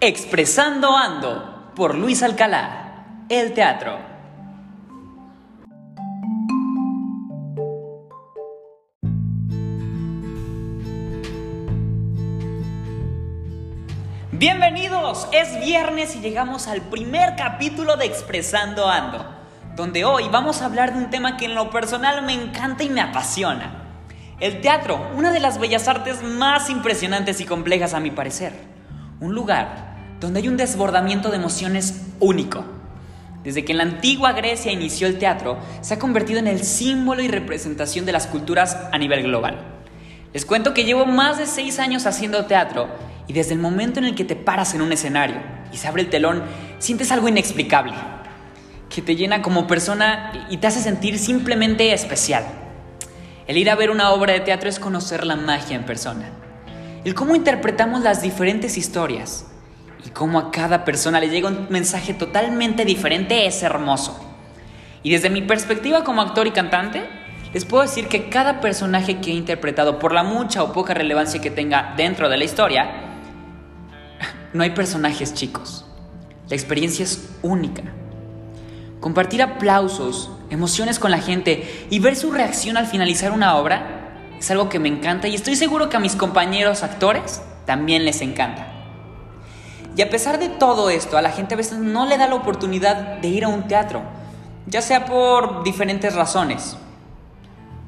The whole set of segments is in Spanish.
Expresando Ando por Luis Alcalá, el teatro. Bienvenidos, es viernes y llegamos al primer capítulo de Expresando Ando, donde hoy vamos a hablar de un tema que en lo personal me encanta y me apasiona. El teatro, una de las bellas artes más impresionantes y complejas a mi parecer. Un lugar donde hay un desbordamiento de emociones único. Desde que en la antigua Grecia inició el teatro, se ha convertido en el símbolo y representación de las culturas a nivel global. Les cuento que llevo más de seis años haciendo teatro y desde el momento en el que te paras en un escenario y se abre el telón, sientes algo inexplicable, que te llena como persona y te hace sentir simplemente especial. El ir a ver una obra de teatro es conocer la magia en persona. El cómo interpretamos las diferentes historias y cómo a cada persona le llega un mensaje totalmente diferente es hermoso. Y desde mi perspectiva como actor y cantante, les puedo decir que cada personaje que he interpretado, por la mucha o poca relevancia que tenga dentro de la historia, no hay personajes chicos. La experiencia es única. Compartir aplausos, emociones con la gente y ver su reacción al finalizar una obra es algo que me encanta y estoy seguro que a mis compañeros actores también les encanta. Y a pesar de todo esto, a la gente a veces no le da la oportunidad de ir a un teatro, ya sea por diferentes razones.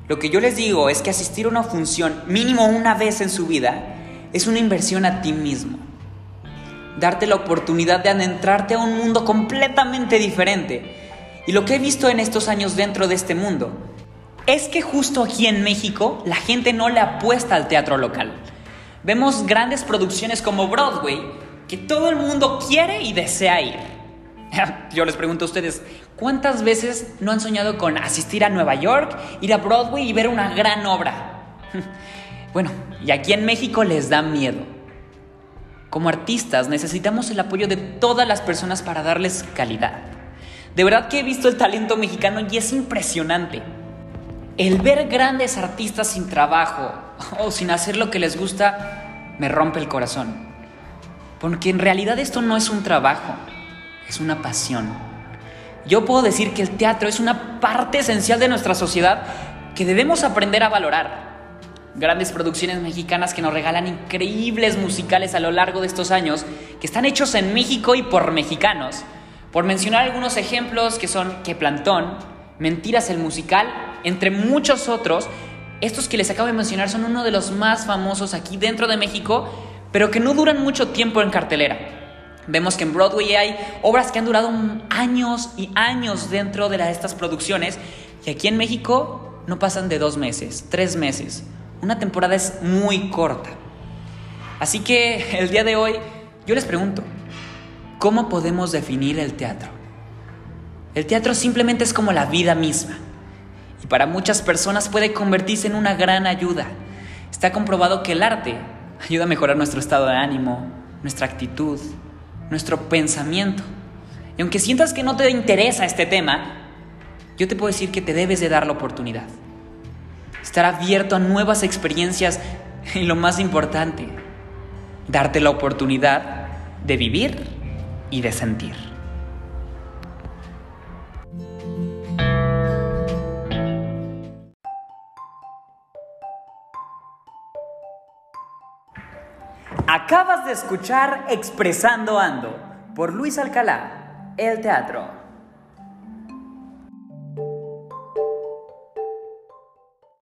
Lo que yo les digo es que asistir a una función mínimo una vez en su vida es una inversión a ti mismo. Darte la oportunidad de adentrarte a un mundo completamente diferente y lo que he visto en estos años dentro de este mundo es que justo aquí en México la gente no le apuesta al teatro local. Vemos grandes producciones como Broadway que todo el mundo quiere y desea ir. Yo les pregunto a ustedes, ¿cuántas veces no han soñado con asistir a Nueva York, ir a Broadway y ver una gran obra? Bueno, y aquí en México les da miedo. Como artistas necesitamos el apoyo de todas las personas para darles calidad. De verdad que he visto el talento mexicano y es impresionante. El ver grandes artistas sin trabajo o sin hacer lo que les gusta me rompe el corazón. Porque en realidad esto no es un trabajo, es una pasión. Yo puedo decir que el teatro es una parte esencial de nuestra sociedad que debemos aprender a valorar. Grandes producciones mexicanas que nos regalan increíbles musicales a lo largo de estos años, que están hechos en México y por mexicanos, por mencionar algunos ejemplos que son Que Plantón, Mentiras el musical, entre muchos otros, estos que les acabo de mencionar son uno de los más famosos aquí dentro de México, pero que no duran mucho tiempo en cartelera. Vemos que en Broadway hay obras que han durado años y años dentro de estas producciones y aquí en México no pasan de dos meses, tres meses. Una temporada es muy corta. Así que el día de hoy yo les pregunto, ¿Cómo podemos definir el teatro? El teatro simplemente es como la vida misma y para muchas personas puede convertirse en una gran ayuda. Está comprobado que el arte ayuda a mejorar nuestro estado de ánimo, nuestra actitud, nuestro pensamiento. Y aunque sientas que no te interesa este tema, yo te puedo decir que te debes de dar la oportunidad. Estar abierto a nuevas experiencias y lo más importante, darte la oportunidad de vivir y de sentir. Acabas de escuchar Expresando Ando por Luis Alcalá, El Teatro.